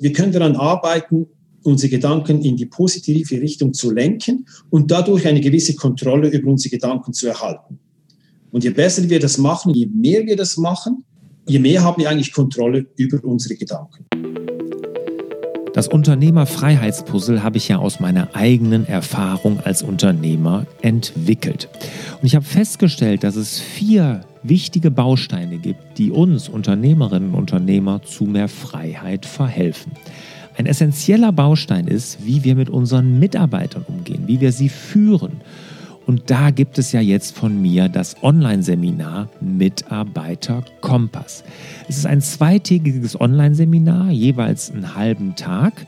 Wir können daran arbeiten, unsere Gedanken in die positive Richtung zu lenken und dadurch eine gewisse Kontrolle über unsere Gedanken zu erhalten. Und je besser wir das machen, je mehr wir das machen, je mehr haben wir eigentlich Kontrolle über unsere Gedanken. Das Unternehmerfreiheitspuzzle habe ich ja aus meiner eigenen Erfahrung als Unternehmer entwickelt. Und ich habe festgestellt, dass es vier wichtige Bausteine gibt, die uns Unternehmerinnen und Unternehmer zu mehr Freiheit verhelfen. Ein essentieller Baustein ist, wie wir mit unseren Mitarbeitern umgehen, wie wir sie führen. Und da gibt es ja jetzt von mir das Online-Seminar Mitarbeiter Kompass. Es ist ein zweitägiges Online-Seminar, jeweils einen halben Tag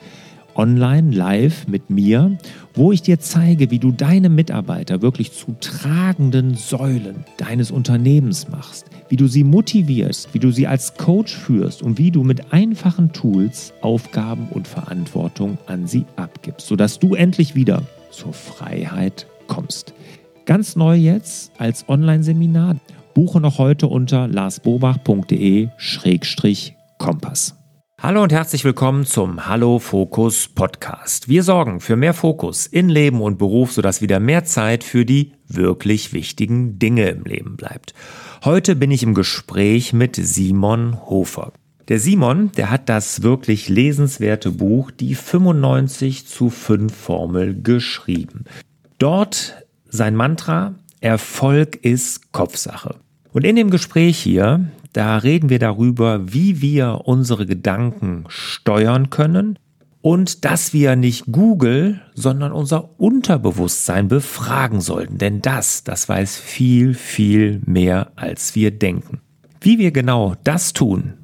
online, live mit mir, wo ich dir zeige, wie du deine Mitarbeiter wirklich zu tragenden Säulen deines Unternehmens machst, wie du sie motivierst, wie du sie als Coach führst und wie du mit einfachen Tools Aufgaben und Verantwortung an sie abgibst, sodass du endlich wieder zur Freiheit kommst. Ganz neu jetzt als Online-Seminar. Buche noch heute unter larsbobach.de-kompass. Hallo und herzlich willkommen zum Hallo Fokus Podcast. Wir sorgen für mehr Fokus in Leben und Beruf, sodass wieder mehr Zeit für die wirklich wichtigen Dinge im Leben bleibt. Heute bin ich im Gespräch mit Simon Hofer. Der Simon, der hat das wirklich lesenswerte Buch Die 95 zu 5 Formel geschrieben. Dort sein Mantra, Erfolg ist Kopfsache. Und in dem Gespräch hier, da reden wir darüber, wie wir unsere Gedanken steuern können und dass wir nicht Google, sondern unser Unterbewusstsein befragen sollten. Denn das, das weiß viel, viel mehr, als wir denken. Wie wir genau das tun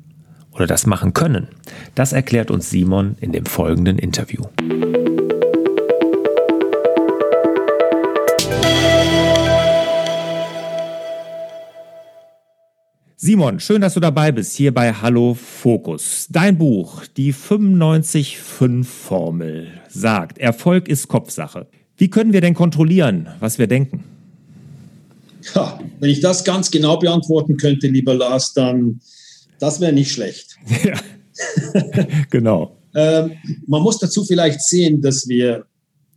oder das machen können, das erklärt uns Simon in dem folgenden Interview. Simon, schön, dass du dabei bist, hier bei Hallo Fokus. Dein Buch, die 95-5-Formel, sagt, Erfolg ist Kopfsache. Wie können wir denn kontrollieren, was wir denken? Ja, wenn ich das ganz genau beantworten könnte, lieber Lars, dann das wäre nicht schlecht. Ja, genau. ähm, man muss dazu vielleicht sehen, dass wir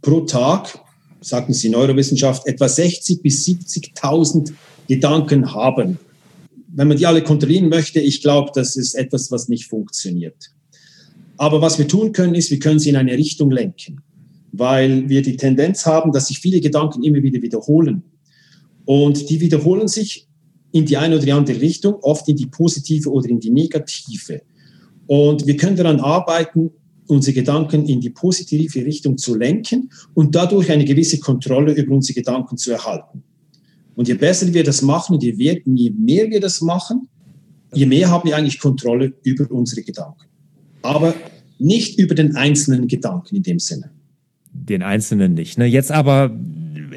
pro Tag, sagten Sie Neurowissenschaft, etwa 60.000 bis 70.000 Gedanken haben wenn man die alle kontrollieren möchte, ich glaube, das ist etwas, was nicht funktioniert. Aber was wir tun können, ist, wir können sie in eine Richtung lenken, weil wir die Tendenz haben, dass sich viele Gedanken immer wieder wiederholen. Und die wiederholen sich in die eine oder die andere Richtung, oft in die positive oder in die negative. Und wir können daran arbeiten, unsere Gedanken in die positive Richtung zu lenken und dadurch eine gewisse Kontrolle über unsere Gedanken zu erhalten. Und je besser wir das machen je, je mehr wir das machen, je mehr haben wir eigentlich Kontrolle über unsere Gedanken. Aber nicht über den einzelnen Gedanken in dem Sinne. Den einzelnen nicht. Ne? Jetzt aber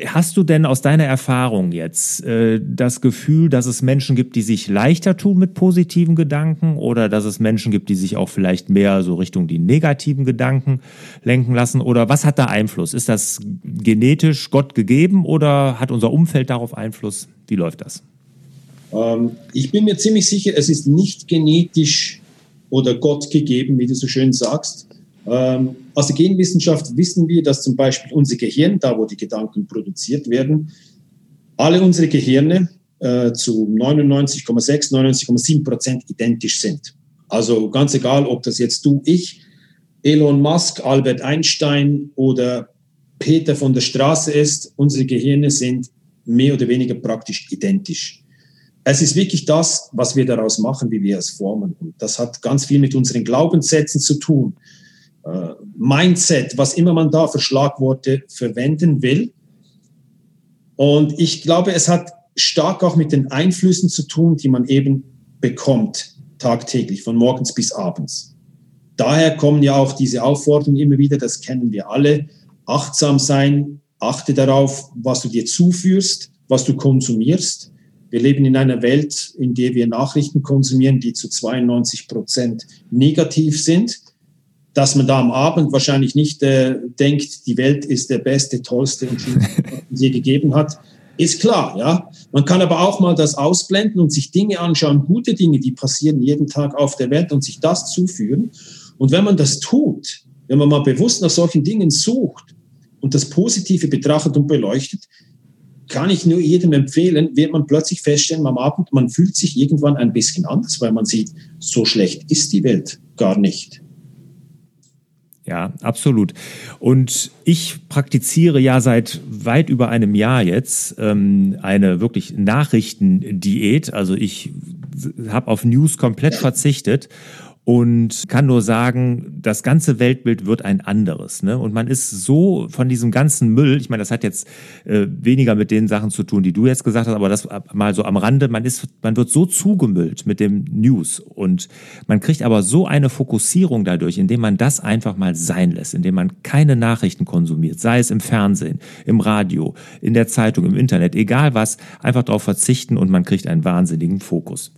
hast du denn aus deiner Erfahrung jetzt äh, das Gefühl, dass es Menschen gibt, die sich leichter tun mit positiven Gedanken oder dass es Menschen gibt, die sich auch vielleicht mehr so Richtung die negativen Gedanken lenken lassen? Oder was hat da Einfluss? Ist das genetisch Gott gegeben oder hat unser Umfeld darauf Einfluss? Wie läuft das? Ähm, ich bin mir ziemlich sicher, es ist nicht genetisch oder Gott gegeben, wie du so schön sagst. Ähm, aus der Genwissenschaft wissen wir, dass zum Beispiel unser Gehirn, da wo die Gedanken produziert werden, alle unsere Gehirne äh, zu 99,6, 99,7 Prozent identisch sind. Also ganz egal, ob das jetzt du, ich, Elon Musk, Albert Einstein oder Peter von der Straße ist, unsere Gehirne sind mehr oder weniger praktisch identisch. Es ist wirklich das, was wir daraus machen, wie wir es formen. Und das hat ganz viel mit unseren Glaubenssätzen zu tun. Äh, Mindset, was immer man da für Schlagworte verwenden will. Und ich glaube, es hat stark auch mit den Einflüssen zu tun, die man eben bekommt tagtäglich, von morgens bis abends. Daher kommen ja auch diese Aufforderungen immer wieder, das kennen wir alle, achtsam sein, achte darauf, was du dir zuführst, was du konsumierst. Wir leben in einer Welt, in der wir Nachrichten konsumieren, die zu 92 Prozent negativ sind dass man da am Abend wahrscheinlich nicht äh, denkt, die Welt ist der beste, tollste und schönste, die sie gegeben hat, ist klar, ja. Man kann aber auch mal das ausblenden und sich Dinge anschauen, gute Dinge, die passieren jeden Tag auf der Welt und sich das zuführen. Und wenn man das tut, wenn man mal bewusst nach solchen Dingen sucht und das Positive betrachtet und beleuchtet, kann ich nur jedem empfehlen, wird man plötzlich feststellen am Abend, man fühlt sich irgendwann ein bisschen anders, weil man sieht, so schlecht ist die Welt gar nicht. Ja, absolut. Und ich praktiziere ja seit weit über einem Jahr jetzt ähm, eine wirklich Nachrichtendiät. Also ich habe auf News komplett verzichtet und kann nur sagen, das ganze Weltbild wird ein anderes. Ne? Und man ist so von diesem ganzen Müll, ich meine, das hat jetzt äh, weniger mit den Sachen zu tun, die du jetzt gesagt hast, aber das mal so am Rande, man ist, man wird so zugemüllt mit dem News und man kriegt aber so eine Fokussierung dadurch, indem man das einfach mal sein lässt, indem man keine Nachrichten konsumiert, sei es im Fernsehen, im Radio, in der Zeitung, im Internet, egal was, einfach darauf verzichten und man kriegt einen wahnsinnigen Fokus.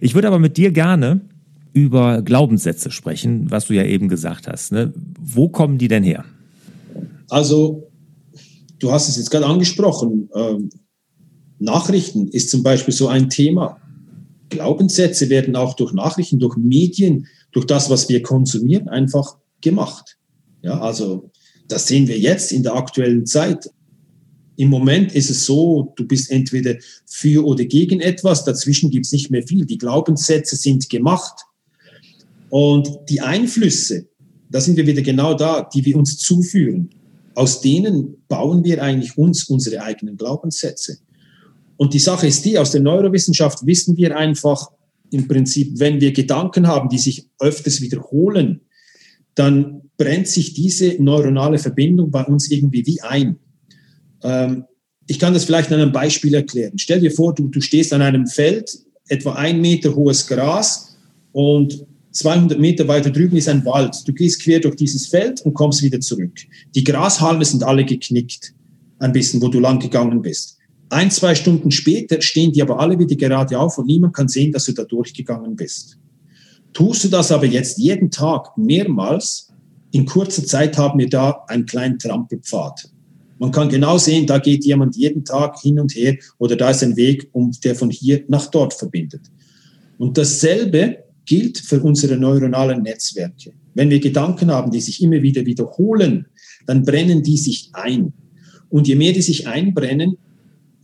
Ich würde aber mit dir gerne über Glaubenssätze sprechen, was du ja eben gesagt hast. Ne? Wo kommen die denn her? Also, du hast es jetzt gerade angesprochen. Ähm, Nachrichten ist zum Beispiel so ein Thema. Glaubenssätze werden auch durch Nachrichten, durch Medien, durch das, was wir konsumieren, einfach gemacht. Ja, also das sehen wir jetzt in der aktuellen Zeit. Im Moment ist es so, du bist entweder für oder gegen etwas, dazwischen gibt es nicht mehr viel. Die Glaubenssätze sind gemacht. Und die Einflüsse, da sind wir wieder genau da, die wir uns zuführen. Aus denen bauen wir eigentlich uns unsere eigenen Glaubenssätze. Und die Sache ist die, aus der Neurowissenschaft wissen wir einfach im Prinzip, wenn wir Gedanken haben, die sich öfters wiederholen, dann brennt sich diese neuronale Verbindung bei uns irgendwie wie ein. Ähm, ich kann das vielleicht an einem Beispiel erklären. Stell dir vor, du, du stehst an einem Feld, etwa ein Meter hohes Gras und 200 Meter weiter drüben ist ein Wald. Du gehst quer durch dieses Feld und kommst wieder zurück. Die Grashalme sind alle geknickt, ein bisschen, wo du lang gegangen bist. Ein, zwei Stunden später stehen die aber alle wieder gerade auf und niemand kann sehen, dass du da durchgegangen bist. Tust du das aber jetzt jeden Tag mehrmals, in kurzer Zeit haben wir da einen kleinen Trampelpfad. Man kann genau sehen, da geht jemand jeden Tag hin und her oder da ist ein Weg, der von hier nach dort verbindet. Und dasselbe gilt für unsere neuronalen Netzwerke. Wenn wir Gedanken haben, die sich immer wieder wiederholen, dann brennen die sich ein. Und je mehr die sich einbrennen,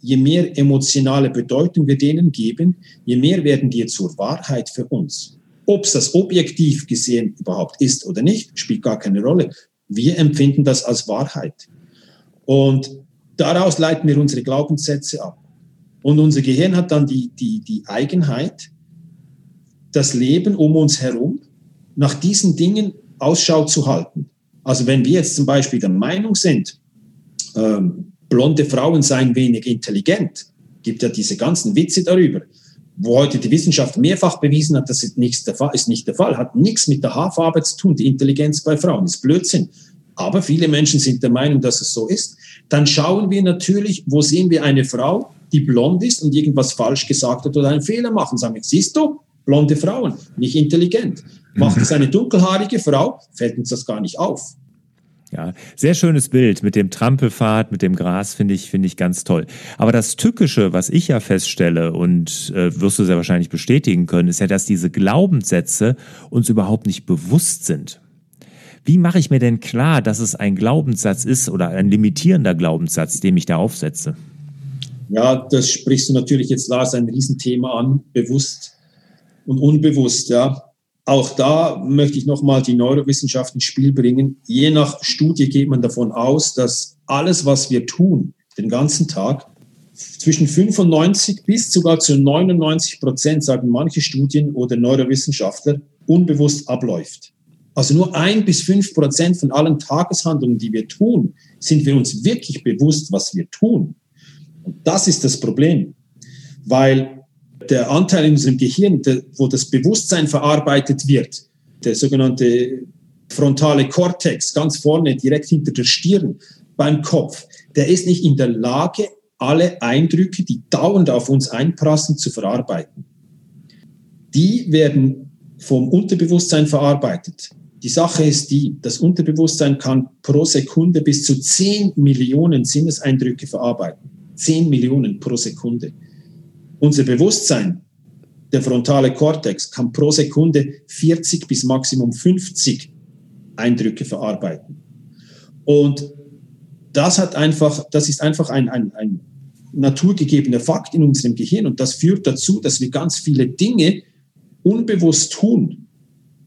je mehr emotionale Bedeutung wir denen geben, je mehr werden die zur Wahrheit für uns. Ob es das objektiv gesehen überhaupt ist oder nicht, spielt gar keine Rolle. Wir empfinden das als Wahrheit. Und daraus leiten wir unsere Glaubenssätze ab. Und unser Gehirn hat dann die, die, die Eigenheit, das Leben um uns herum nach diesen Dingen Ausschau zu halten. Also wenn wir jetzt zum Beispiel der Meinung sind, ähm, blonde Frauen seien wenig intelligent, gibt ja diese ganzen Witze darüber, wo heute die Wissenschaft mehrfach bewiesen hat, das ist, nichts der Fall, ist nicht der Fall, hat nichts mit der Haarfarbe zu tun, die Intelligenz bei Frauen ist Blödsinn. Aber viele Menschen sind der Meinung, dass es so ist. Dann schauen wir natürlich, wo sehen wir eine Frau, die blond ist und irgendwas falsch gesagt hat oder einen Fehler machen. Sagen wir, siehst du, blonde Frauen, nicht intelligent. Macht es eine dunkelhaarige Frau, fällt uns das gar nicht auf. Ja, sehr schönes Bild mit dem Trampelpfad, mit dem Gras, finde ich, finde ich ganz toll. Aber das Tückische, was ich ja feststelle und äh, wirst du sehr wahrscheinlich bestätigen können, ist ja, dass diese Glaubenssätze uns überhaupt nicht bewusst sind. Wie mache ich mir denn klar, dass es ein Glaubenssatz ist oder ein limitierender Glaubenssatz, den ich da aufsetze? Ja, das sprichst du natürlich jetzt, Lars, ein Riesenthema an, bewusst und unbewusst, ja. Auch da möchte ich nochmal die Neurowissenschaft ins Spiel bringen. Je nach Studie geht man davon aus, dass alles, was wir tun, den ganzen Tag, zwischen 95 bis sogar zu 99 Prozent, sagen manche Studien oder Neurowissenschaftler, unbewusst abläuft. Also nur ein bis fünf Prozent von allen Tageshandlungen, die wir tun, sind wir uns wirklich bewusst, was wir tun. Und das ist das Problem, weil der Anteil in unserem Gehirn, der, wo das Bewusstsein verarbeitet wird, der sogenannte frontale Kortex, ganz vorne, direkt hinter der Stirn, beim Kopf, der ist nicht in der Lage, alle Eindrücke, die dauernd auf uns einprassen, zu verarbeiten. Die werden vom Unterbewusstsein verarbeitet. Die Sache ist die, das Unterbewusstsein kann pro Sekunde bis zu 10 Millionen Sinneseindrücke verarbeiten. 10 Millionen pro Sekunde. Unser Bewusstsein der frontale Kortex kann pro Sekunde 40 bis maximum 50 Eindrücke verarbeiten. Und das hat einfach, das ist einfach ein, ein, ein naturgegebener Fakt in unserem Gehirn und das führt dazu, dass wir ganz viele Dinge unbewusst tun.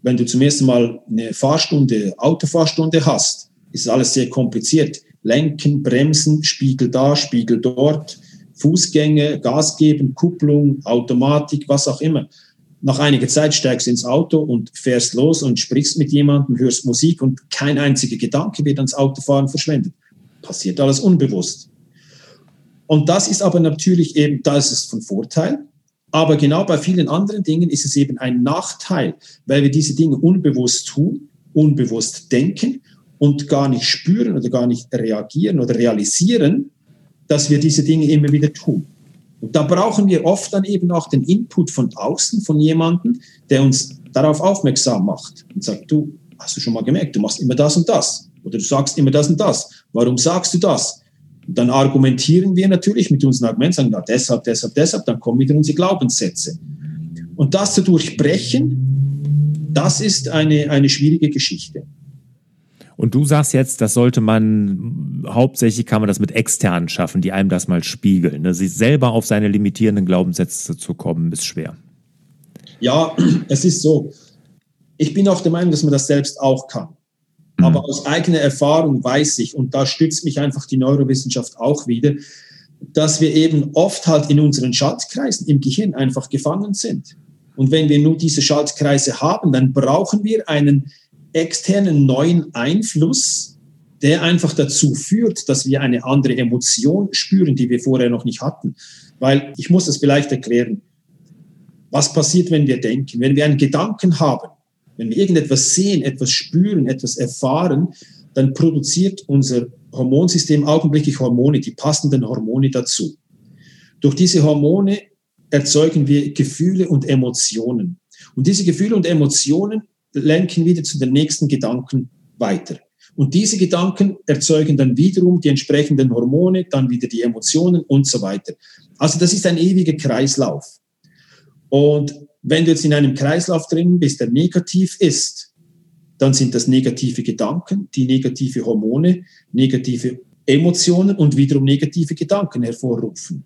Wenn du zum ersten Mal eine Fahrstunde, Autofahrstunde hast, ist alles sehr kompliziert. Lenken, Bremsen, Spiegel da, Spiegel dort, Fußgänge, Gas geben, Kupplung, Automatik, was auch immer. Nach einiger Zeit steigst du ins Auto und fährst los und sprichst mit jemandem, hörst Musik und kein einziger Gedanke wird ans Autofahren verschwendet. Passiert alles unbewusst. Und das ist aber natürlich eben, da ist es von Vorteil. Aber genau bei vielen anderen Dingen ist es eben ein Nachteil, weil wir diese Dinge unbewusst tun, unbewusst denken und gar nicht spüren oder gar nicht reagieren oder realisieren, dass wir diese Dinge immer wieder tun. Und da brauchen wir oft dann eben auch den Input von außen, von jemandem, der uns darauf aufmerksam macht und sagt, du, hast du schon mal gemerkt, du machst immer das und das oder du sagst immer das und das. Warum sagst du das? Und dann argumentieren wir natürlich mit unseren Argumenten, sagen, na, deshalb, deshalb, deshalb, dann kommen wieder unsere Glaubenssätze. Und das zu durchbrechen, das ist eine, eine schwierige Geschichte. Und du sagst jetzt, das sollte man, hauptsächlich kann man das mit externen schaffen, die einem das mal spiegeln. Ne? Sich selber auf seine limitierenden Glaubenssätze zu kommen, ist schwer. Ja, es ist so. Ich bin auch der Meinung, dass man das selbst auch kann. Mhm. Aber aus eigener Erfahrung weiß ich, und da stützt mich einfach die Neurowissenschaft auch wieder, dass wir eben oft halt in unseren Schaltkreisen im Gehirn einfach gefangen sind. Und wenn wir nur diese Schaltkreise haben, dann brauchen wir einen externen neuen Einfluss, der einfach dazu führt, dass wir eine andere Emotion spüren, die wir vorher noch nicht hatten. Weil ich muss das vielleicht erklären. Was passiert, wenn wir denken? Wenn wir einen Gedanken haben, wenn wir irgendetwas sehen, etwas spüren, etwas erfahren, dann produziert unser Hormonsystem augenblicklich Hormone, die passenden Hormone dazu. Durch diese Hormone erzeugen wir Gefühle und Emotionen. Und diese Gefühle und Emotionen lenken wieder zu den nächsten Gedanken weiter. Und diese Gedanken erzeugen dann wiederum die entsprechenden Hormone, dann wieder die Emotionen und so weiter. Also das ist ein ewiger Kreislauf. Und wenn du jetzt in einem Kreislauf drin bist, der negativ ist, dann sind das negative Gedanken, die negative Hormone, negative Emotionen und wiederum negative Gedanken hervorrufen.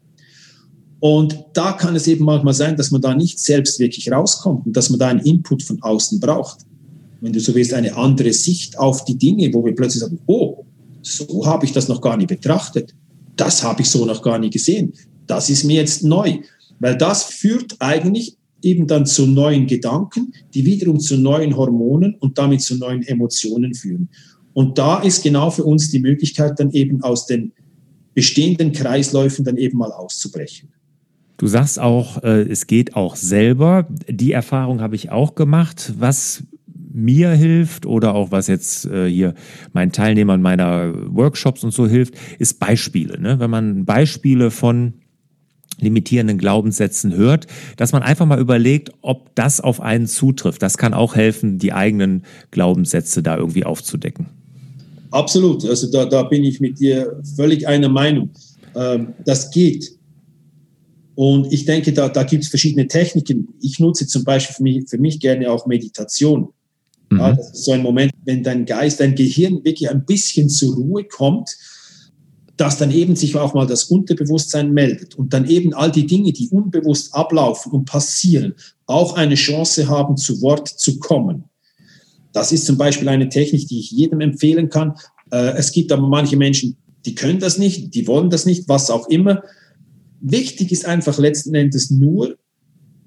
Und da kann es eben manchmal sein, dass man da nicht selbst wirklich rauskommt und dass man da einen Input von außen braucht. Wenn du so willst, eine andere Sicht auf die Dinge, wo wir plötzlich sagen, oh, so habe ich das noch gar nicht betrachtet. Das habe ich so noch gar nicht gesehen. Das ist mir jetzt neu. Weil das führt eigentlich eben dann zu neuen Gedanken, die wiederum zu neuen Hormonen und damit zu neuen Emotionen führen. Und da ist genau für uns die Möglichkeit, dann eben aus den bestehenden Kreisläufen dann eben mal auszubrechen. Du sagst auch, äh, es geht auch selber. Die Erfahrung habe ich auch gemacht. Was mir hilft oder auch was jetzt äh, hier meinen Teilnehmern meiner Workshops und so hilft, ist Beispiele. Ne? Wenn man Beispiele von limitierenden Glaubenssätzen hört, dass man einfach mal überlegt, ob das auf einen zutrifft. Das kann auch helfen, die eigenen Glaubenssätze da irgendwie aufzudecken. Absolut. Also da, da bin ich mit dir völlig einer Meinung. Ähm, das geht. Und ich denke, da, da gibt es verschiedene Techniken. Ich nutze zum Beispiel für mich, für mich gerne auch Meditation. Mhm. Ja, das ist so ein Moment, wenn dein Geist, dein Gehirn wirklich ein bisschen zur Ruhe kommt, dass dann eben sich auch mal das Unterbewusstsein meldet und dann eben all die Dinge, die unbewusst ablaufen und passieren, auch eine Chance haben, zu Wort zu kommen. Das ist zum Beispiel eine Technik, die ich jedem empfehlen kann. Äh, es gibt aber manche Menschen, die können das nicht, die wollen das nicht, was auch immer. Wichtig ist einfach letzten Endes nur,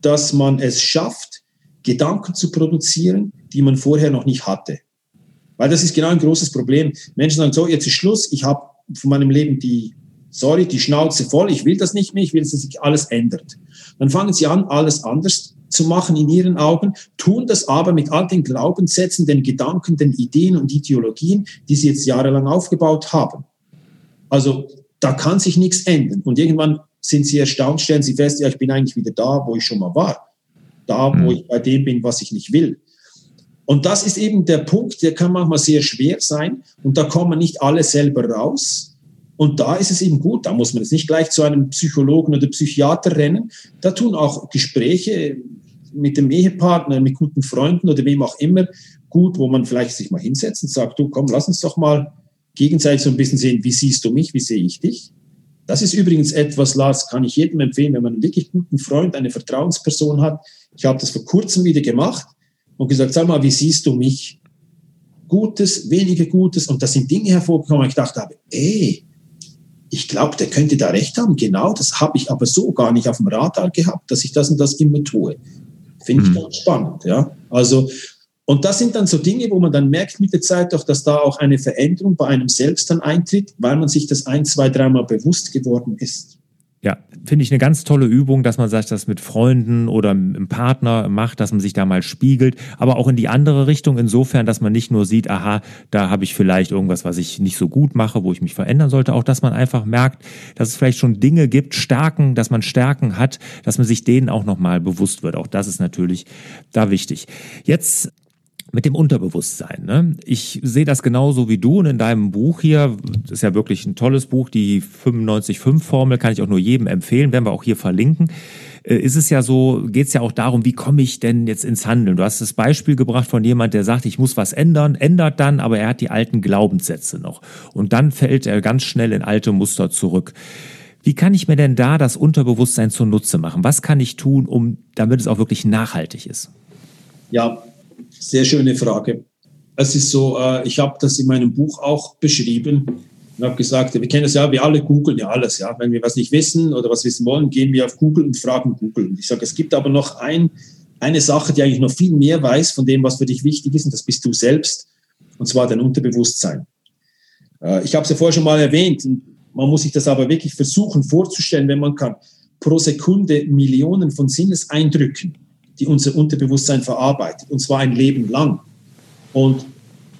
dass man es schafft, Gedanken zu produzieren, die man vorher noch nicht hatte. Weil das ist genau ein großes Problem. Menschen sagen so, jetzt ist Schluss, ich habe von meinem Leben die, sorry, die Schnauze voll, ich will das nicht mehr, ich will, dass sich alles ändert. Dann fangen sie an, alles anders zu machen in ihren Augen, tun das aber mit all den Glaubenssätzen, den Gedanken, den Ideen und Ideologien, die sie jetzt jahrelang aufgebaut haben. Also da kann sich nichts ändern. Und irgendwann sind sie erstaunt, stellen sie fest, ja, ich bin eigentlich wieder da, wo ich schon mal war. Da, wo mhm. ich bei dem bin, was ich nicht will. Und das ist eben der Punkt, der kann manchmal sehr schwer sein und da kommen nicht alle selber raus. Und da ist es eben gut, da muss man jetzt nicht gleich zu einem Psychologen oder Psychiater rennen. Da tun auch Gespräche mit dem Ehepartner, mit guten Freunden oder wem auch immer gut, wo man vielleicht sich mal hinsetzt und sagt, du komm, lass uns doch mal gegenseitig so ein bisschen sehen, wie siehst du mich, wie sehe ich dich. Das ist übrigens etwas, Lars, kann ich jedem empfehlen, wenn man einen wirklich guten Freund, eine Vertrauensperson hat. Ich habe das vor kurzem wieder gemacht und gesagt, sag mal, wie siehst du mich? Gutes, weniger Gutes. Und da sind Dinge hervorgekommen, wo ich dachte habe, ey, ich glaube, der könnte da recht haben. Genau, das habe ich aber so gar nicht auf dem Radar gehabt, dass ich das und das immer tue. Finde ich mhm. ganz spannend. Ja? Also, und das sind dann so Dinge, wo man dann merkt mit der Zeit doch, dass da auch eine Veränderung bei einem selbst dann eintritt, weil man sich das ein, zwei, dreimal bewusst geworden ist. Ja, finde ich eine ganz tolle Übung, dass man sagt, das mit Freunden oder einem Partner macht, dass man sich da mal spiegelt, aber auch in die andere Richtung, insofern, dass man nicht nur sieht, aha, da habe ich vielleicht irgendwas, was ich nicht so gut mache, wo ich mich verändern sollte, auch dass man einfach merkt, dass es vielleicht schon Dinge gibt, Stärken, dass man Stärken hat, dass man sich denen auch nochmal bewusst wird. Auch das ist natürlich da wichtig. Jetzt mit dem Unterbewusstsein. Ne? Ich sehe das genauso wie du und in deinem Buch hier, das ist ja wirklich ein tolles Buch, die 95-5-Formel kann ich auch nur jedem empfehlen, werden wir auch hier verlinken. Äh, ist es ja so, geht es ja auch darum, wie komme ich denn jetzt ins Handeln? Du hast das Beispiel gebracht von jemand, der sagt, ich muss was ändern, ändert dann, aber er hat die alten Glaubenssätze noch. Und dann fällt er ganz schnell in alte Muster zurück. Wie kann ich mir denn da das Unterbewusstsein zunutze machen? Was kann ich tun, um, damit es auch wirklich nachhaltig ist? Ja, sehr schöne Frage. Es ist so, äh, ich habe das in meinem Buch auch beschrieben und habe gesagt, wir kennen das ja, wir alle googeln ja alles. Ja. Wenn wir was nicht wissen oder was wissen wollen, gehen wir auf Google und fragen Google. Und ich sage, es gibt aber noch ein, eine Sache, die eigentlich noch viel mehr weiß von dem, was für dich wichtig ist, und das bist du selbst, und zwar dein Unterbewusstsein. Äh, ich habe es ja vorher schon mal erwähnt, man muss sich das aber wirklich versuchen vorzustellen, wenn man kann. Pro Sekunde Millionen von Sinneseindrücken die unser Unterbewusstsein verarbeitet, und zwar ein Leben lang. Und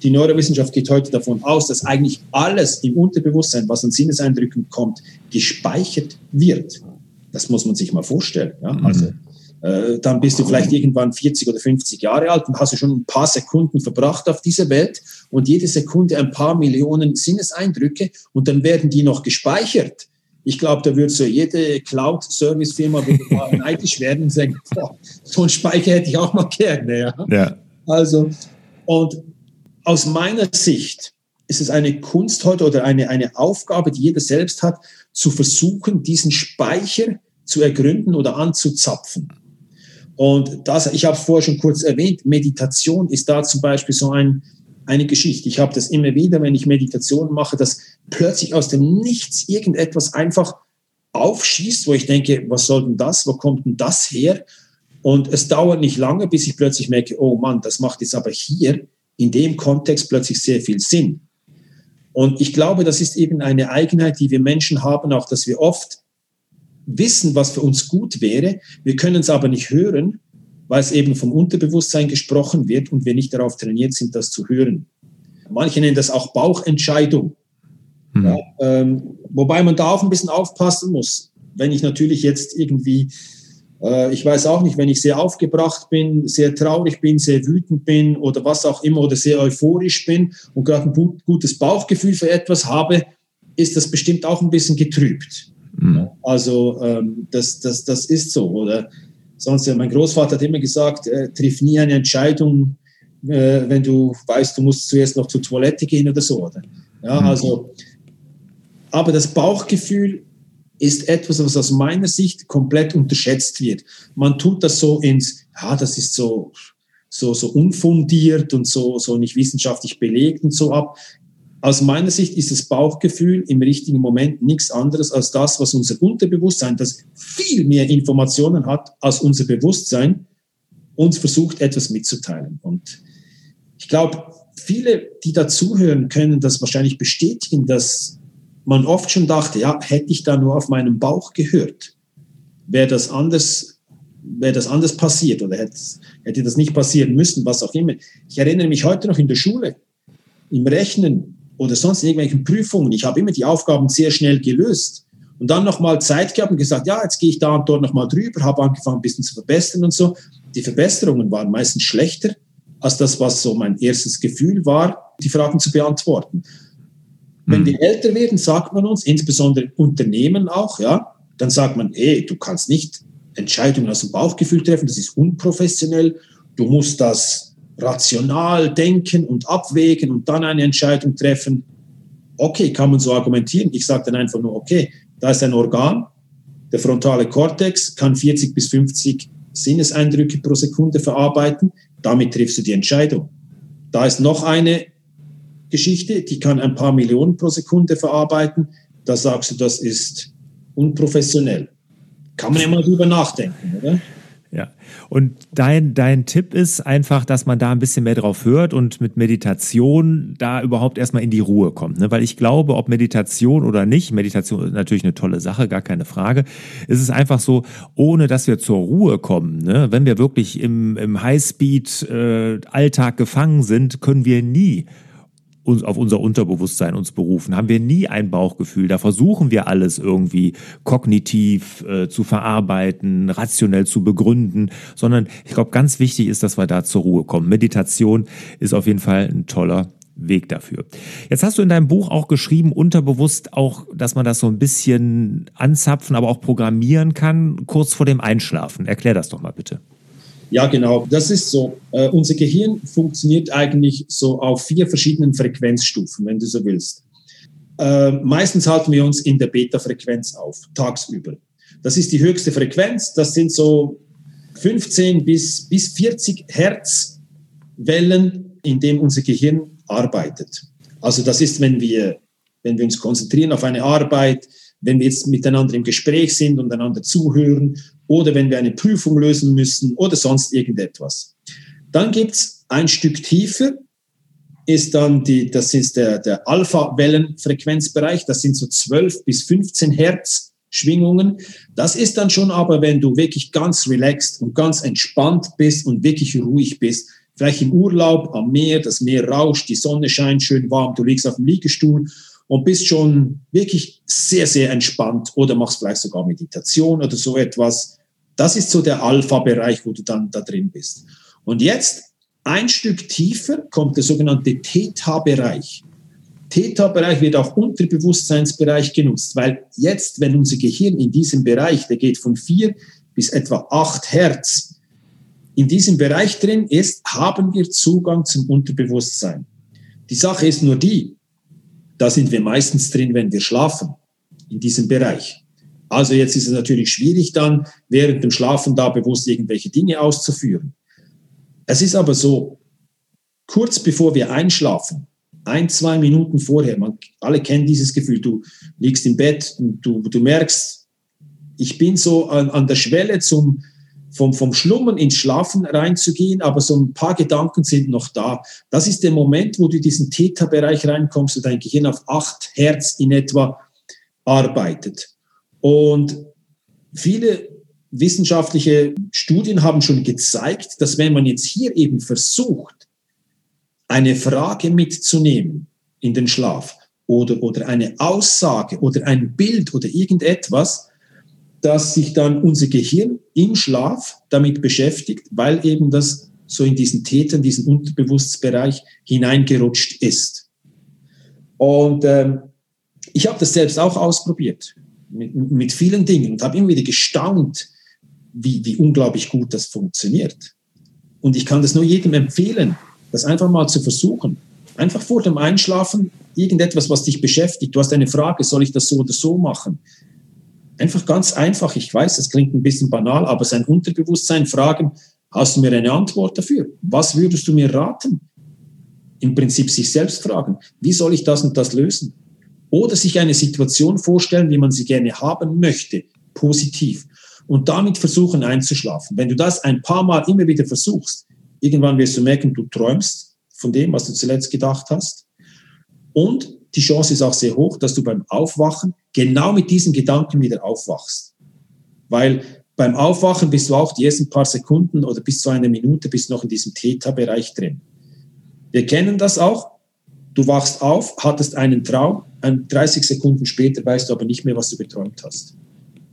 die Neurowissenschaft geht heute davon aus, dass eigentlich alles im Unterbewusstsein, was an Sinneseindrücken kommt, gespeichert wird. Das muss man sich mal vorstellen. Ja? Mhm. Also äh, dann bist du vielleicht irgendwann 40 oder 50 Jahre alt und hast du schon ein paar Sekunden verbracht auf dieser Welt und jede Sekunde ein paar Millionen Sinneseindrücke und dann werden die noch gespeichert. Ich glaube, da würde so jede Cloud-Service-Firma neidisch werden und sagen, boah, so einen Speicher hätte ich auch mal gerne. Ja? ja. Also, und aus meiner Sicht ist es eine Kunst heute oder eine, eine Aufgabe, die jeder selbst hat, zu versuchen, diesen Speicher zu ergründen oder anzuzapfen. Und das, ich habe es vorher schon kurz erwähnt, Meditation ist da zum Beispiel so ein, eine Geschichte. Ich habe das immer wieder, wenn ich Meditation mache, dass plötzlich aus dem Nichts irgendetwas einfach aufschießt, wo ich denke, was soll denn das? Wo kommt denn das her? Und es dauert nicht lange, bis ich plötzlich merke, oh Mann, das macht jetzt aber hier in dem Kontext plötzlich sehr viel Sinn. Und ich glaube, das ist eben eine Eigenheit, die wir Menschen haben, auch dass wir oft wissen, was für uns gut wäre. Wir können es aber nicht hören, weil es eben vom Unterbewusstsein gesprochen wird und wir nicht darauf trainiert sind, das zu hören. Manche nennen das auch Bauchentscheidung. Mhm. Ja, ähm, wobei man da auch ein bisschen aufpassen muss. Wenn ich natürlich jetzt irgendwie, äh, ich weiß auch nicht, wenn ich sehr aufgebracht bin, sehr traurig bin, sehr wütend bin oder was auch immer oder sehr euphorisch bin und gerade ein gutes Bauchgefühl für etwas habe, ist das bestimmt auch ein bisschen getrübt. Mhm. Also ähm, das, das, das ist so. Oder Sonst, mein Großvater hat immer gesagt, äh, triff nie eine Entscheidung, äh, wenn du weißt, du musst zuerst noch zur Toilette gehen oder so. Oder? Ja, mhm. also, aber das Bauchgefühl ist etwas, was aus meiner Sicht komplett unterschätzt wird. Man tut das so ins, ja, das ist so, so, so unfundiert und so, so nicht wissenschaftlich belegt und so ab aus meiner Sicht ist das Bauchgefühl im richtigen Moment nichts anderes als das, was unser Unterbewusstsein, das viel mehr Informationen hat als unser Bewusstsein, uns versucht, etwas mitzuteilen. Und ich glaube, viele, die dazuhören, können das wahrscheinlich bestätigen, dass man oft schon dachte, ja, hätte ich da nur auf meinen Bauch gehört, wäre das anders, wäre das anders passiert oder hätte, hätte das nicht passieren müssen, was auch immer. Ich erinnere mich heute noch in der Schule, im Rechnen, oder sonst in irgendwelchen Prüfungen. Ich habe immer die Aufgaben sehr schnell gelöst und dann nochmal Zeit gehabt und gesagt, ja, jetzt gehe ich da und dort nochmal drüber, habe angefangen, ein bisschen zu verbessern und so. Die Verbesserungen waren meistens schlechter als das, was so mein erstes Gefühl war, die Fragen zu beantworten. Wenn wir älter werden, sagt man uns, insbesondere Unternehmen auch, ja, dann sagt man, ey, du kannst nicht Entscheidungen aus dem Bauchgefühl treffen, das ist unprofessionell, du musst das rational denken und abwägen und dann eine Entscheidung treffen. Okay, kann man so argumentieren. Ich sage dann einfach nur, okay, da ist ein Organ, der frontale Kortex kann 40 bis 50 Sinneseindrücke pro Sekunde verarbeiten. Damit triffst du die Entscheidung. Da ist noch eine Geschichte, die kann ein paar Millionen pro Sekunde verarbeiten. Da sagst du, das ist unprofessionell. Kann man ja mal drüber nachdenken, oder? Ja. Und dein, dein Tipp ist einfach, dass man da ein bisschen mehr drauf hört und mit Meditation da überhaupt erstmal in die Ruhe kommt. Ne? Weil ich glaube, ob Meditation oder nicht, Meditation ist natürlich eine tolle Sache, gar keine Frage. Es ist einfach so, ohne dass wir zur Ruhe kommen, ne? wenn wir wirklich im, im Highspeed-Alltag äh, gefangen sind, können wir nie uns auf unser Unterbewusstsein uns berufen, haben wir nie ein Bauchgefühl. Da versuchen wir alles irgendwie kognitiv äh, zu verarbeiten, rationell zu begründen, sondern ich glaube, ganz wichtig ist, dass wir da zur Ruhe kommen. Meditation ist auf jeden Fall ein toller Weg dafür. Jetzt hast du in deinem Buch auch geschrieben, unterbewusst auch, dass man das so ein bisschen anzapfen, aber auch programmieren kann, kurz vor dem Einschlafen. Erklär das doch mal bitte. Ja, genau. Das ist so. Äh, unser Gehirn funktioniert eigentlich so auf vier verschiedenen Frequenzstufen, wenn du so willst. Äh, meistens halten wir uns in der Beta-Frequenz auf, tagsüber. Das ist die höchste Frequenz. Das sind so 15 bis, bis 40 Hertz Wellen, in dem unser Gehirn arbeitet. Also das ist, wenn wir, wenn wir uns konzentrieren auf eine Arbeit, wenn wir jetzt miteinander im Gespräch sind und einander zuhören oder wenn wir eine Prüfung lösen müssen oder sonst irgendetwas. Dann gibt's ein Stück tiefer, ist dann die, das ist der, der Alpha-Wellenfrequenzbereich, das sind so 12 bis 15 Hertz Schwingungen. Das ist dann schon aber, wenn du wirklich ganz relaxed und ganz entspannt bist und wirklich ruhig bist, vielleicht im Urlaub am Meer, das Meer rauscht, die Sonne scheint schön warm, du liegst auf dem Liegestuhl und bist schon wirklich sehr, sehr entspannt oder machst vielleicht sogar Meditation oder so etwas. Das ist so der Alpha-Bereich, wo du dann da drin bist. Und jetzt ein Stück tiefer kommt der sogenannte Theta-Bereich. Theta-Bereich wird auch Unterbewusstseinsbereich genutzt, weil jetzt, wenn unser Gehirn in diesem Bereich, der geht von vier bis etwa acht Hertz, in diesem Bereich drin ist, haben wir Zugang zum Unterbewusstsein. Die Sache ist nur die, da sind wir meistens drin, wenn wir schlafen, in diesem Bereich. Also jetzt ist es natürlich schwierig dann, während dem Schlafen da bewusst irgendwelche Dinge auszuführen. Es ist aber so, kurz bevor wir einschlafen, ein, zwei Minuten vorher, man, alle kennen dieses Gefühl, du liegst im Bett und du, du merkst, ich bin so an, an der Schwelle zum, vom, vom Schlummern ins Schlafen reinzugehen, aber so ein paar Gedanken sind noch da. Das ist der Moment, wo du in diesen Theta-Bereich reinkommst und dein Gehirn auf acht Hertz in etwa arbeitet. Und viele wissenschaftliche Studien haben schon gezeigt, dass wenn man jetzt hier eben versucht, eine Frage mitzunehmen in den Schlaf oder, oder eine Aussage oder ein Bild oder irgendetwas, dass sich dann unser Gehirn im Schlaf damit beschäftigt, weil eben das so in diesen Täter, in diesen Unterbewusstsbereich hineingerutscht ist. Und ähm, ich habe das selbst auch ausprobiert mit, mit vielen Dingen und habe immer wieder gestaunt, wie, wie unglaublich gut das funktioniert. Und ich kann das nur jedem empfehlen, das einfach mal zu versuchen. Einfach vor dem Einschlafen irgendetwas, was dich beschäftigt. Du hast eine Frage, soll ich das so oder so machen? Einfach ganz einfach. Ich weiß, das klingt ein bisschen banal, aber sein Unterbewusstsein fragen, hast du mir eine Antwort dafür? Was würdest du mir raten? Im Prinzip sich selbst fragen, wie soll ich das und das lösen? Oder sich eine Situation vorstellen, wie man sie gerne haben möchte, positiv. Und damit versuchen einzuschlafen. Wenn du das ein paar Mal immer wieder versuchst, irgendwann wirst du merken, du träumst von dem, was du zuletzt gedacht hast. Und die Chance ist auch sehr hoch, dass du beim Aufwachen genau mit diesen Gedanken wieder aufwachst. Weil beim Aufwachen bist du auch die ersten paar Sekunden oder bis zu einer Minute bist noch in diesem Theta-Bereich drin. Wir kennen das auch. Du wachst auf, hattest einen Traum, 30 Sekunden später weißt du aber nicht mehr, was du geträumt hast.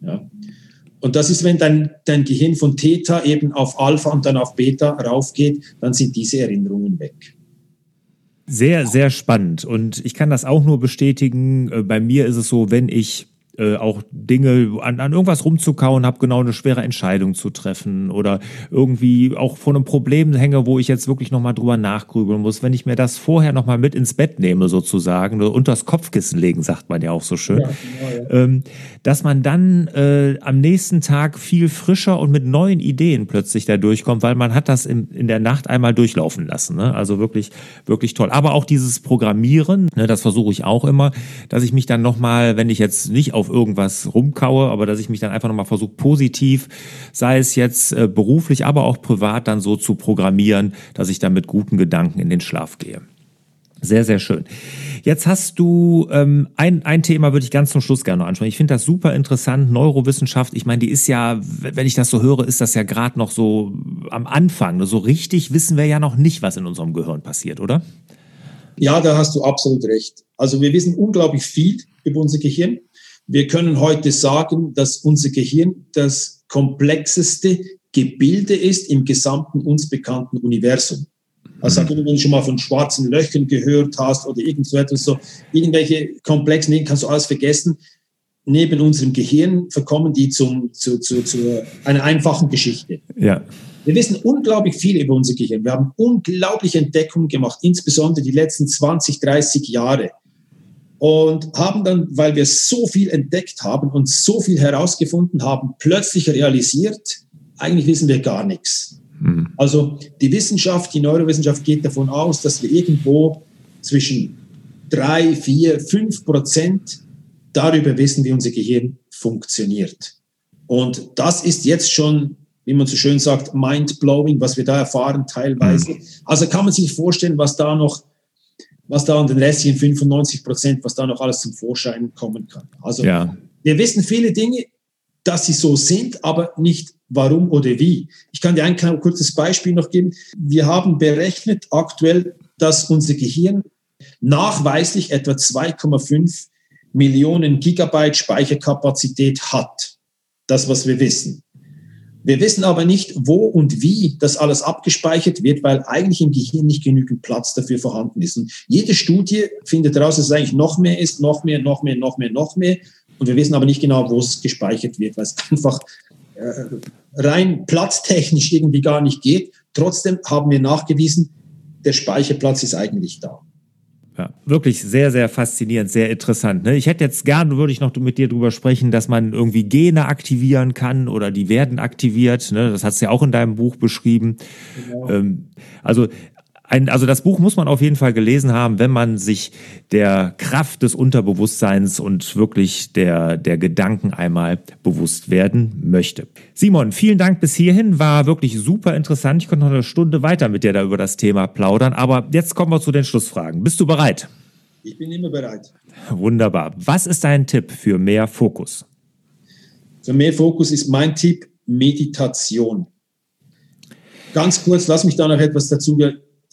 Ja. Und das ist, wenn dein, dein Gehirn von Theta eben auf Alpha und dann auf Beta raufgeht, dann sind diese Erinnerungen weg. Sehr, sehr spannend. Und ich kann das auch nur bestätigen. Äh, bei mir ist es so, wenn ich äh, auch Dinge an, an irgendwas rumzukauen habe, genau eine schwere Entscheidung zu treffen oder irgendwie auch vor einem Problem hänge, wo ich jetzt wirklich nochmal drüber nachgrübeln muss. Wenn ich mir das vorher nochmal mit ins Bett nehme, sozusagen, unter das Kopfkissen legen, sagt man ja auch so schön, ja, genau, ja. ähm, dass man dann äh, am nächsten Tag viel frischer und mit neuen Ideen plötzlich da durchkommt, weil man hat das in, in der Nacht einmal durchlaufen lassen. Ne? Also wirklich, wirklich toll. Aber auch dieses Programmieren, ne, das versuche ich auch immer, dass ich mich dann nochmal, wenn ich jetzt nicht auf auf irgendwas rumkaue, aber dass ich mich dann einfach nochmal versuche, positiv, sei es jetzt äh, beruflich, aber auch privat dann so zu programmieren, dass ich dann mit guten Gedanken in den Schlaf gehe. Sehr, sehr schön. Jetzt hast du ähm, ein, ein Thema, würde ich ganz zum Schluss gerne noch ansprechen. Ich finde das super interessant. Neurowissenschaft, ich meine, die ist ja, wenn ich das so höre, ist das ja gerade noch so am Anfang. So richtig wissen wir ja noch nicht, was in unserem Gehirn passiert, oder? Ja, da hast du absolut recht. Also wir wissen unglaublich viel über unser Gehirn. Wir können heute sagen, dass unser Gehirn das komplexeste Gebilde ist im gesamten uns bekannten Universum. Also mhm. wenn du schon mal von schwarzen Löchern gehört hast oder irgend so etwas, so irgendwelche komplexen Dinge, kannst du alles vergessen. Neben unserem Gehirn verkommen die zum, zu, zu, zu einer einfachen Geschichte. Ja. Wir wissen unglaublich viel über unser Gehirn. Wir haben unglaubliche Entdeckungen gemacht, insbesondere die letzten 20, 30 Jahre und haben dann, weil wir so viel entdeckt haben und so viel herausgefunden haben, plötzlich realisiert, eigentlich wissen wir gar nichts. Mhm. Also die Wissenschaft, die Neurowissenschaft geht davon aus, dass wir irgendwo zwischen drei, vier, fünf Prozent darüber wissen, wie unser Gehirn funktioniert. Und das ist jetzt schon, wie man so schön sagt, mind-blowing, was wir da erfahren teilweise. Mhm. Also kann man sich vorstellen, was da noch was da an den restlichen 95 Prozent, was da noch alles zum Vorschein kommen kann. Also ja. wir wissen viele Dinge, dass sie so sind, aber nicht warum oder wie. Ich kann dir ein kurzes Beispiel noch geben. Wir haben berechnet aktuell, dass unser Gehirn nachweislich etwa 2,5 Millionen Gigabyte Speicherkapazität hat. Das, was wir wissen. Wir wissen aber nicht, wo und wie das alles abgespeichert wird, weil eigentlich im Gehirn nicht genügend Platz dafür vorhanden ist. Und jede Studie findet heraus, dass es eigentlich noch mehr ist, noch mehr, noch mehr, noch mehr, noch mehr. Und wir wissen aber nicht genau, wo es gespeichert wird, weil es einfach äh, rein platztechnisch irgendwie gar nicht geht. Trotzdem haben wir nachgewiesen, der Speicherplatz ist eigentlich da. Ja, wirklich sehr, sehr faszinierend, sehr interessant. Ne? Ich hätte jetzt gern, würde ich noch mit dir drüber sprechen, dass man irgendwie Gene aktivieren kann oder die werden aktiviert. Ne? Das hast du ja auch in deinem Buch beschrieben. Genau. Ähm, also ein, also das Buch muss man auf jeden Fall gelesen haben, wenn man sich der Kraft des Unterbewusstseins und wirklich der, der Gedanken einmal bewusst werden möchte. Simon, vielen Dank bis hierhin. War wirklich super interessant. Ich konnte noch eine Stunde weiter mit dir da über das Thema plaudern. Aber jetzt kommen wir zu den Schlussfragen. Bist du bereit? Ich bin immer bereit. Wunderbar. Was ist dein Tipp für mehr Fokus? Für mehr Fokus ist mein Tipp Meditation. Ganz kurz, lass mich da noch etwas dazu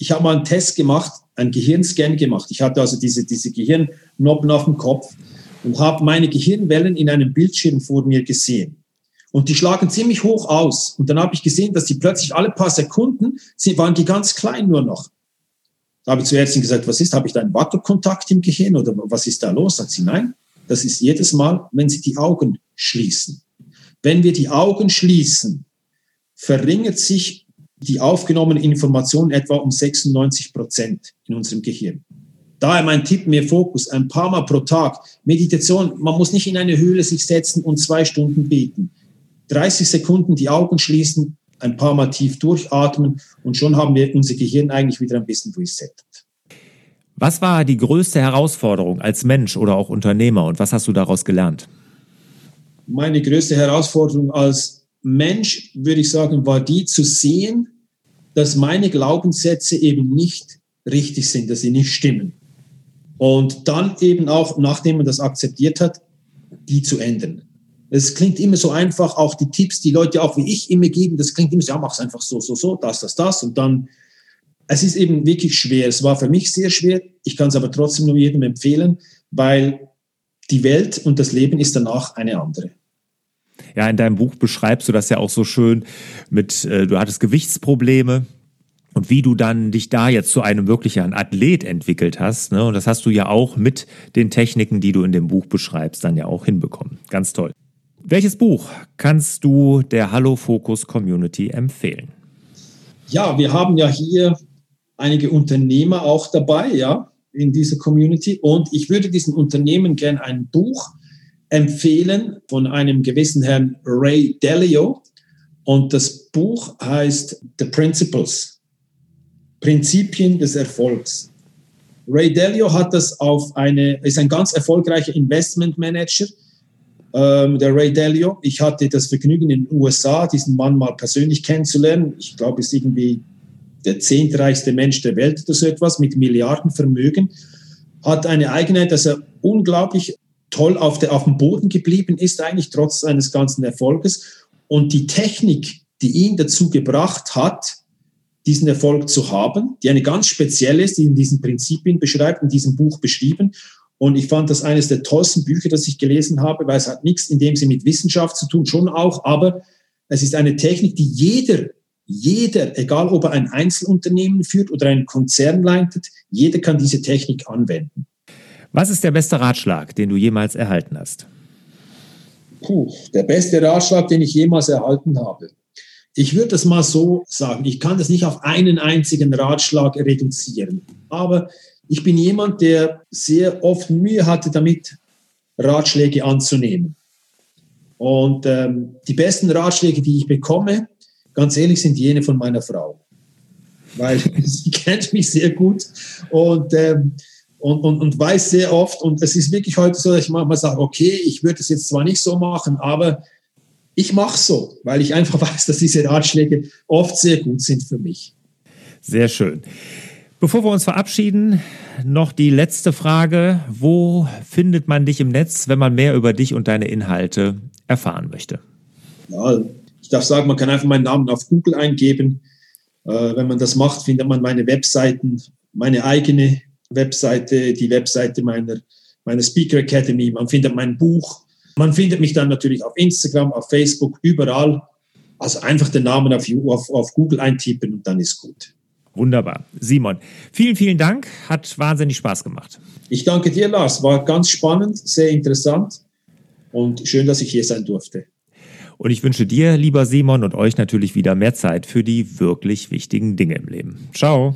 ich habe mal einen Test gemacht, einen Gehirnscan gemacht. Ich hatte also diese, diese Gehirnnoppen auf dem Kopf und habe meine Gehirnwellen in einem Bildschirm vor mir gesehen. Und die schlagen ziemlich hoch aus. Und dann habe ich gesehen, dass die plötzlich alle paar Sekunden, sie waren die ganz klein nur noch. Da habe ich zur Ärztin gesagt, was ist, habe ich da einen Wackelkontakt im Gehirn oder was ist da los? Sagt sie, nein, das ist jedes Mal, wenn Sie die Augen schließen. Wenn wir die Augen schließen, verringert sich die aufgenommenen Informationen etwa um 96 Prozent in unserem Gehirn. Daher mein Tipp, mehr Fokus, ein paar Mal pro Tag. Meditation, man muss nicht in eine Höhle sich setzen und zwei Stunden beten. 30 Sekunden die Augen schließen, ein paar Mal tief durchatmen und schon haben wir unser Gehirn eigentlich wieder ein bisschen resettet. Was war die größte Herausforderung als Mensch oder auch Unternehmer und was hast du daraus gelernt? Meine größte Herausforderung als Mensch, würde ich sagen, war die zu sehen, dass meine Glaubenssätze eben nicht richtig sind, dass sie nicht stimmen. Und dann eben auch, nachdem man das akzeptiert hat, die zu ändern. Es klingt immer so einfach, auch die Tipps, die Leute auch wie ich immer geben, das klingt immer so, ja, mach es einfach so, so, so, das, das, das. Und dann, es ist eben wirklich schwer. Es war für mich sehr schwer. Ich kann es aber trotzdem nur jedem empfehlen, weil die Welt und das Leben ist danach eine andere. Ja, in deinem Buch beschreibst du das ja auch so schön mit, äh, du hattest Gewichtsprobleme und wie du dann dich da jetzt zu einem wirklichen Athlet entwickelt hast. Ne? Und das hast du ja auch mit den Techniken, die du in dem Buch beschreibst, dann ja auch hinbekommen. Ganz toll. Welches Buch kannst du der Hallo Focus Community empfehlen? Ja, wir haben ja hier einige Unternehmer auch dabei, ja, in dieser Community. Und ich würde diesen Unternehmen gerne ein Buch empfehlen von einem gewissen Herrn Ray Dalio. Und das Buch heißt The Principles. Prinzipien des Erfolgs. Ray Dalio hat das auf eine, ist ein ganz erfolgreicher Investmentmanager, ähm, der Ray Dalio. Ich hatte das Vergnügen in den USA, diesen Mann mal persönlich kennenzulernen. Ich glaube, ist irgendwie der zehntreichste Mensch der Welt oder so etwas mit Milliardenvermögen. Hat eine Eigenheit, dass er unglaublich toll auf, der, auf dem Boden geblieben ist, eigentlich trotz seines ganzen Erfolges. Und die Technik, die ihn dazu gebracht hat, diesen Erfolg zu haben, die eine ganz spezielle ist, die in diesen Prinzipien beschreibt, in diesem Buch beschrieben. Und ich fand das eines der tollsten Bücher, das ich gelesen habe, weil es hat nichts in dem Sinne mit Wissenschaft zu tun, schon auch, aber es ist eine Technik, die jeder, jeder, egal ob er ein Einzelunternehmen führt oder einen Konzern leitet, jeder kann diese Technik anwenden. Was ist der beste Ratschlag, den du jemals erhalten hast? Puh, der beste Ratschlag, den ich jemals erhalten habe. Ich würde das mal so sagen. Ich kann das nicht auf einen einzigen Ratschlag reduzieren. Aber ich bin jemand, der sehr oft Mühe hatte damit, Ratschläge anzunehmen. Und ähm, die besten Ratschläge, die ich bekomme, ganz ehrlich, sind jene von meiner Frau. Weil sie kennt mich sehr gut und, ähm, und, und, und weiß sehr oft. Und es ist wirklich heute so, dass ich manchmal sage, okay, ich würde es jetzt zwar nicht so machen, aber ich mache so, weil ich einfach weiß, dass diese Ratschläge oft sehr gut sind für mich. Sehr schön. Bevor wir uns verabschieden, noch die letzte Frage. Wo findet man dich im Netz, wenn man mehr über dich und deine Inhalte erfahren möchte? Ja, ich darf sagen, man kann einfach meinen Namen auf Google eingeben. Äh, wenn man das macht, findet man meine Webseiten, meine eigene Webseite, die Webseite meiner, meiner Speaker Academy. Man findet mein Buch, man findet mich dann natürlich auf Instagram, auf Facebook, überall. Also einfach den Namen auf, auf, auf Google eintippen und dann ist gut. Wunderbar. Simon, vielen, vielen Dank. Hat wahnsinnig Spaß gemacht. Ich danke dir, Lars. War ganz spannend, sehr interessant und schön, dass ich hier sein durfte. Und ich wünsche dir, lieber Simon, und euch natürlich wieder mehr Zeit für die wirklich wichtigen Dinge im Leben. Ciao.